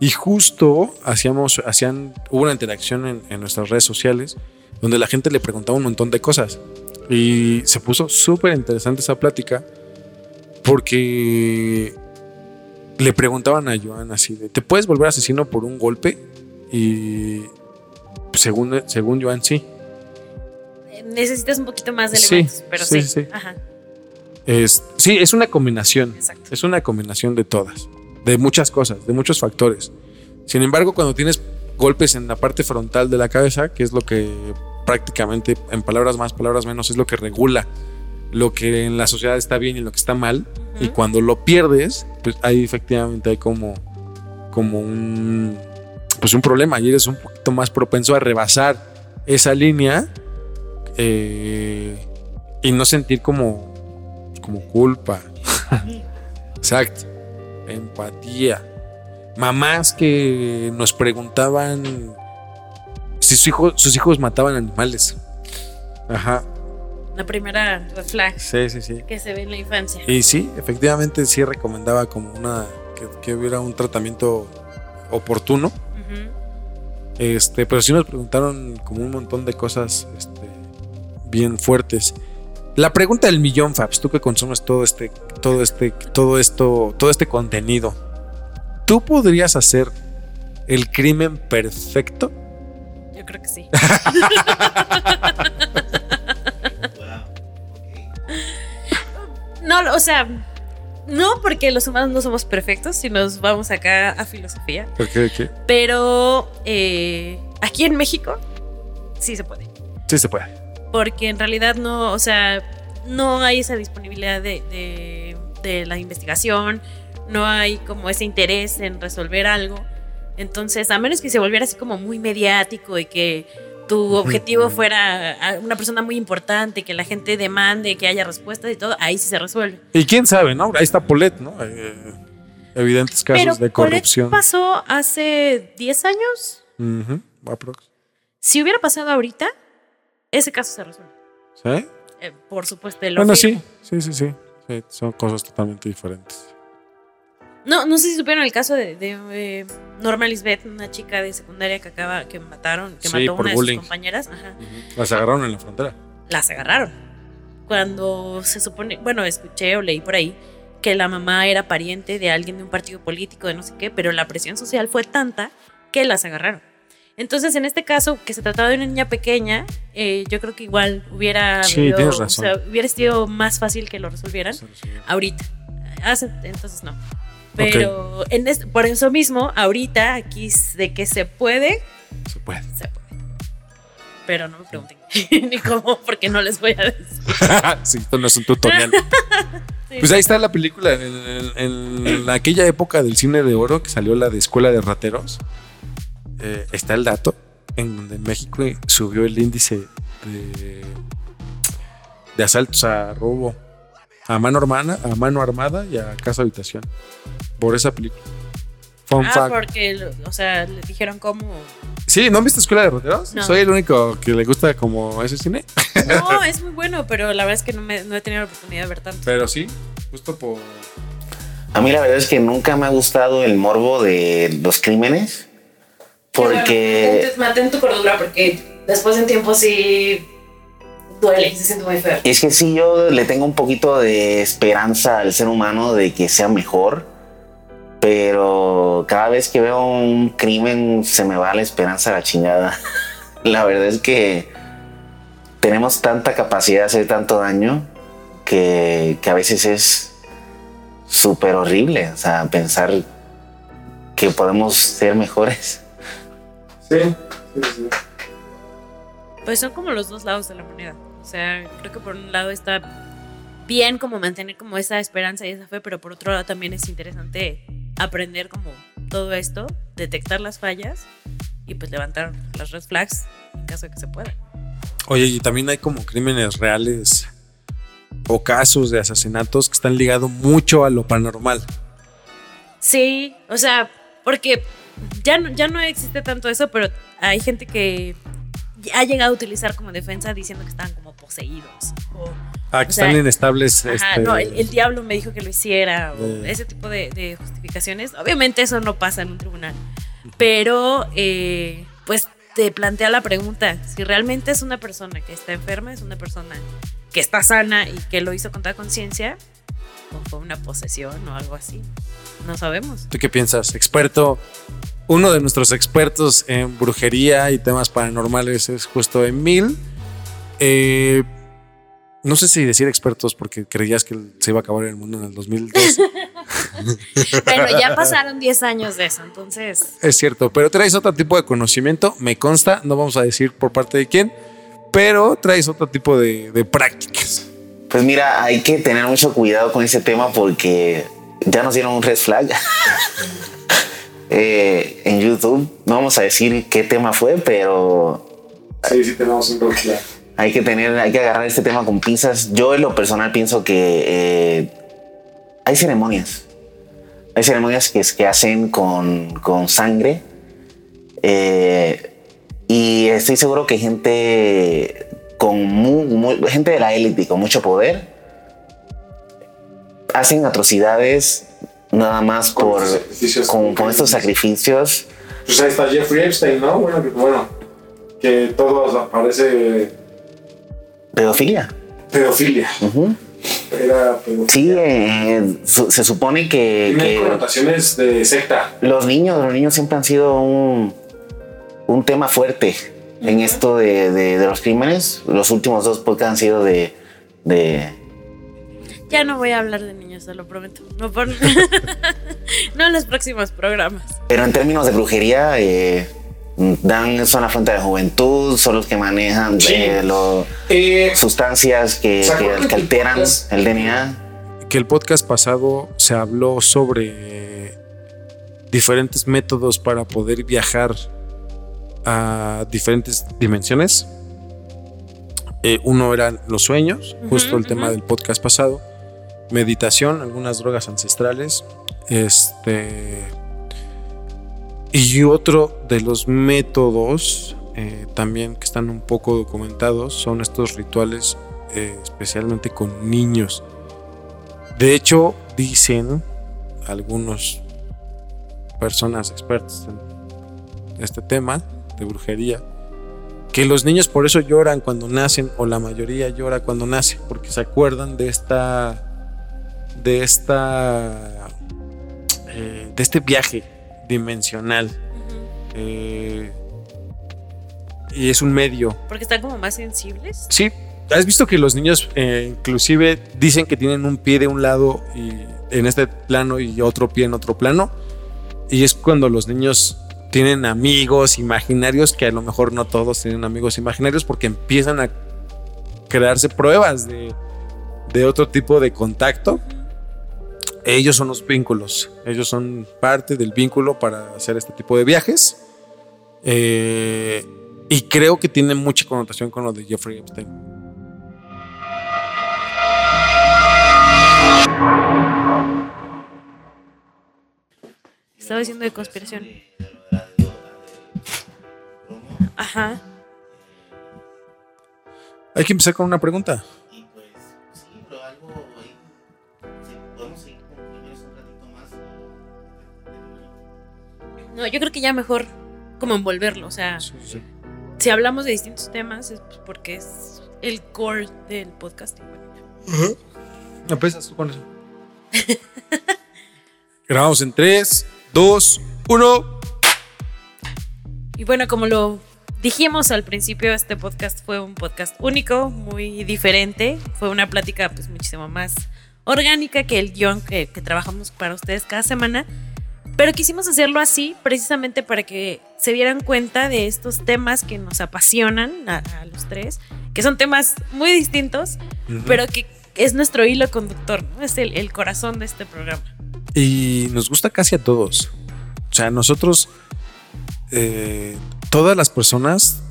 Y justo hacíamos, hacían, hubo una interacción en, en nuestras redes sociales donde la gente le preguntaba un montón de cosas. Y se puso súper interesante esa plática porque le preguntaban a Joan así de, ¿te puedes volver asesino por un golpe? Y según, según Joan, sí. Necesitas un poquito más de Sí, elementos, pero sí, sí. sí. Ajá, Es, sí, es una combinación. exacto. Es una combinación de todas, de muchas cosas, de muchos factores. Sin embargo, cuando tienes golpes en la parte frontal de la cabeza, que es lo que prácticamente, en palabras más, palabras menos, es lo que regula lo que en la sociedad está bien y lo que está mal, y cuando lo pierdes, pues ahí efectivamente hay como, como un, pues un problema y eres un poquito más propenso a rebasar esa línea eh, y no sentir como, como culpa. [LAUGHS] Exacto. Empatía. Mamás que nos preguntaban si su hijo- sus hijos mataban animales. Ajá. La primera red flag Sí, sí, sí. que se ve en la infancia. Y sí, efectivamente sí recomendaba como una que, que hubiera un tratamiento oportuno. Ujú. Este, pero sí nos preguntaron como un montón de cosas este, bien fuertes. La pregunta del millón, Fabs, tú que consumes todo este, todo este, todo esto, todo este contenido, ¿tú podrías hacer el crimen perfecto? Yo creo que sí. [LAUGHS] No, o sea, no porque los humanos no somos perfectos, si nos vamos acá a filosofía, pero eh, aquí en México sí se puede. sí se puede. porque en realidad no, o sea, no hay esa disponibilidad de, de- de la investigación, no hay como ese interés en resolver algo. Entonces, a menos que se volviera así como muy mediático y que tu objetivo fuera a una persona muy importante, que la gente demande que haya respuestas y todo, ahí sí se resuelve. Y quién sabe, ¿no? Ahí está Polet, ¿no? Eh, evidentes casos Pero de corrupción. pasó hace 10 años. Ujú, aprox. Si hubiera pasado ahorita, ese caso se resuelve. ¿Sí? Eh, por supuesto, lo Bueno, firmo. sí, sí, sí, sí. Sí, Son cosas totalmente diferentes. No, no sé si supieron el caso de, de, eh, Norma Lisbeth, una chica de secundaria que acaba, que mataron, que Sí, mató a una bullying. de sus compañeras. Ajá. Las agarraron en la frontera. Las agarraron. Cuando se supone, bueno, escuché o leí por ahí que la mamá era pariente de alguien de un partido político, de no sé qué, pero la presión social fue tanta que las agarraron. Entonces, en este caso, que se trataba de una niña pequeña, eh, yo creo que igual hubiera, Sí, habido- tienes razón. o sea, hubiera sido más fácil que lo resolvieran ahorita. Entonces no. Pero en este- por eso mismo, ahorita aquí de que se puede, Se puede. se puede. Pero no me pregunten [LAUGHS] ni cómo, porque no les voy a decir. [LAUGHS] sí, esto no es un tutorial. [LAUGHS] Pues ahí está la película. En, en- en aquella época del cine de oro que salió la de Escuela de Rateros, eh, está el dato en donde México subió el índice de, de asaltos a robo a mano, armada, a mano armada y a casa habitación por esa película. Fun Ah, fact. porque, o sea, le dijeron cómo. Sí, ¿no han visto Escuela de Roteros? No. Soy el único que le gusta como ese cine. No, es muy bueno, pero la verdad es que no, me- no he tenido la oportunidad de ver tanto. Pero sí, justo por. A mí la verdad es que nunca me ha gustado el morbo de los crímenes. Porque Entonces, mantén tu cordura porque después de un tiempo sí duele se siente muy feo. es que sí, yo le tengo un poquito de esperanza al ser humano de que sea mejor. Pero cada vez que veo un crimen se me va la esperanza a la chingada. [LAUGHS] La verdad es que tenemos tanta capacidad de hacer tanto daño que, que a veces es súper horrible. O sea, pensar que podemos ser mejores. Sí, sí, sí. Pues son como los dos lados de la moneda. O sea, creo que por un lado está bien como mantener como esa esperanza y esa fe, pero por otro lado también es interesante aprender como todo esto, detectar las fallas y pues levantar las red flags en caso de que se pueda. Oye, y también hay como crímenes reales o casos de asesinatos que están ligados mucho a lo paranormal. Sí, o sea, porque ya no, ya no existe tanto eso, pero hay gente que ha llegado a utilizar como defensa diciendo que estaban como poseídos. O, Ah, que O sea, están inestables. ajá, este, no, el, el diablo me dijo que lo hiciera, o ese tipo de, de justificaciones. Obviamente eso no pasa en un tribunal, pero eh, pues te plantea la pregunta, si realmente es una persona que está enferma, es una persona que está sana y que lo hizo con toda conciencia, o fue una posesión o algo así. No sabemos. ¿Tú qué piensas? Experto. Uno de nuestros expertos en brujería y temas paranormales es justo Emil. Eh, no sé si decir expertos porque creías que se iba a acabar el mundo en el 2002. [LAUGHS] Bueno, ya pasaron 10 años de eso, entonces. es cierto, pero traes otro tipo de conocimiento, me consta, no vamos a decir por parte de quién, pero traes otro tipo de, de prácticas. Pues mira, hay que tener mucho cuidado con ese tema porque ya nos dieron un red flag [LAUGHS] eh, en YouTube. No vamos a decir qué tema fue, pero Sí, sí, tenemos un rock hay que tener, hay que agarrar este tema con pinzas. Yo en lo personal pienso que eh, hay ceremonias. Hay ceremonias que, que hacen con, con sangre. eh, y estoy seguro que gente con mu- mu- gente de la élite y con mucho poder hacen atrocidades nada más Con por estos sacrificios. con, con estos sacrificios. Pues ahí está Jeffrey Epstein, ¿no? Bueno, que, bueno, que todo aparece Pedofilia. pedofilia. Ujú. Era pedofilia. Sí, eh, su- se supone que, Tiene que connotaciones de secta. los niños, los niños siempre han sido un, un tema fuerte en esto de, de- de los crímenes. Los últimos dos podcasts han sido de, de Ya no voy a hablar de niños, te lo prometo. No, por... [LAUGHS] no en los próximos programas. pero en términos de brujería, eh, dan son la fuente de juventud, son los que manejan Sí. eh, lo- Eh, sustancias que, ¿Se acuerdan que- que del alteran podcast? el DNA. que el podcast pasado se habló sobre diferentes métodos para poder viajar a diferentes dimensiones. Eh, uno eran los sueños, justo el tema del podcast pasado. Meditación, algunas drogas ancestrales. Este. Y otro de los métodos eh, también que están un poco documentados son estos rituales, eh, especialmente con niños. De hecho, dicen algunos personas expertas en este tema de brujería que los niños por eso lloran cuando nacen o la mayoría llora cuando nace porque se acuerdan de esta de esta eh, de este viaje dimensional Eh, y es un medio Porque están como más sensibles. Sí, has visto que los niños eh, inclusive dicen que tienen un pie de un lado y en este plano y otro pie en otro plano. Y es cuando los niños tienen amigos imaginarios, que a lo mejor no todos tienen amigos imaginarios, porque empiezan a crearse pruebas de, de otro tipo de contacto. Ellos son los vínculos, ellos son parte del vínculo para hacer este tipo de viajes. Eh, y creo que tiene mucha connotación con lo de Jeffrey Epstein. estaba diciendo de conspiración. Ajá. Hay que empezar con una pregunta. No, yo creo que ya mejor como envolverlo. O sea, si hablamos de distintos temas es porque es el core del podcast. y bueno, ya. Empiezas tú con eso. [LAUGHS] Grabamos en 3, 2, 1. Y bueno, como lo dijimos al principio, este podcast fue un podcast único, muy diferente. Fue una plática pues muchísimo más orgánica que el guion que, que trabajamos para ustedes cada semana. Pero quisimos hacerlo así precisamente para que se dieran cuenta de estos temas que nos apasionan a, a los tres, que son temas muy distintos, pero que es nuestro hilo conductor, ¿no? es el, el corazón de este programa. Y nos gusta casi a todos. O sea, nosotros, eh, todas las personas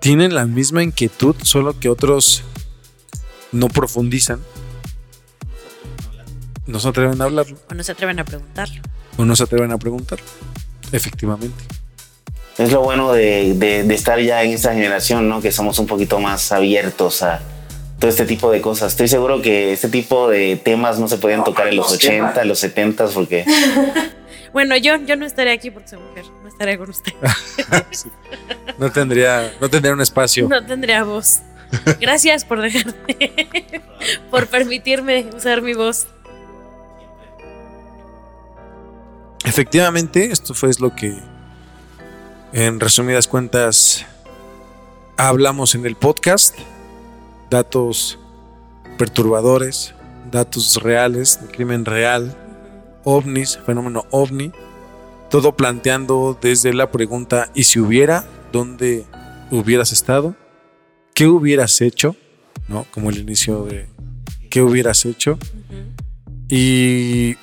tienen la misma inquietud, solo que otros no profundizan. No se atreven a hablarlo O no se atreven a preguntarlo. O no se atreven a preguntar. Efectivamente. Es lo bueno de, de- de estar ya en esta generación, ¿no? Que somos un poquito más abiertos a todo este tipo de cosas. Estoy seguro que este tipo de temas no se podían tocar en los 80, en los 70, porque [LAUGHS] Bueno, yo, yo no estaré aquí porque soy mujer, no estaré con usted. [LAUGHS] Sí. No tendría, no tendría un espacio. No tendría voz. Gracias por dejarme, [LAUGHS] por permitirme usar mi voz. Efectivamente, esto fue lo que, en resumidas cuentas, hablamos en el podcast. Datos perturbadores, datos reales, de crimen real, ovnis, fenómeno ovni. Todo planteando desde la pregunta, ¿y si hubiera? ¿Dónde hubieras estado? ¿Qué hubieras hecho? ¿No? Como el inicio de ¿qué hubieras hecho? Y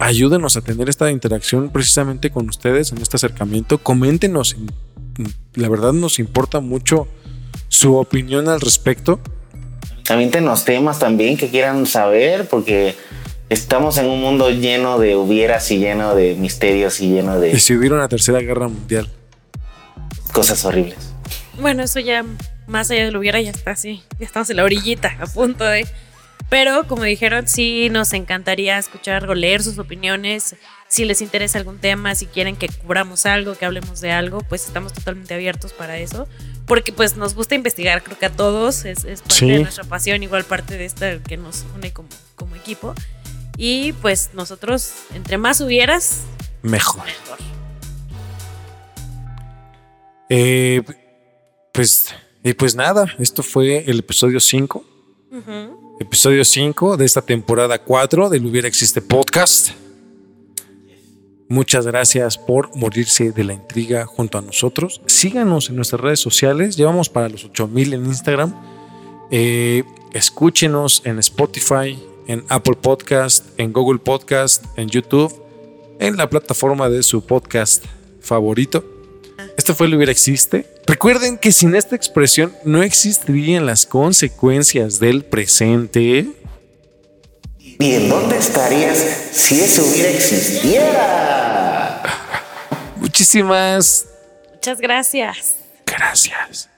ayúdenos a tener esta interacción precisamente con ustedes en este acercamiento. Coméntenos, la verdad nos importa mucho su opinión al respecto. Avíntenos temas también que quieran saber, porque estamos en un mundo lleno de hubieras y lleno de misterios y lleno Y de si hubiera una tercera guerra mundial, cosas horribles. Bueno, eso ya más allá de lo hubiera ya está así. Ya estamos en la orillita, a punto de. Pero como dijeron, sí nos encantaría escuchar o leer sus opiniones. Si les interesa algún tema, si quieren que cubramos algo, que hablemos de algo, pues estamos totalmente abiertos para eso. Porque pues nos gusta investigar, creo que a todos es, es parte Sí. de nuestra pasión, igual parte de esta que nos une como, como equipo. Y pues nosotros, entre más hubieras, mejor. mejor. Eh, pues, y pues nada, esto fue el episodio 5. Ujú. Episodio 5 de esta temporada 4 del Hubiera Existe Podcast. Muchas gracias por morirse de la intriga junto a nosotros. Síganos en nuestras redes sociales. Llevamos para los 8000 en Instagram. Eh, escúchenos en Spotify, en Apple Podcast, en Google Podcast, en YouTube, en la plataforma de su podcast favorito. Este fue el hubiera existe. Recuerden que sin esta expresión no existirían las consecuencias del presente. ¿Y en dónde estarías si eso hubiera existiera? Muchísimas. Muchas gracias. Gracias.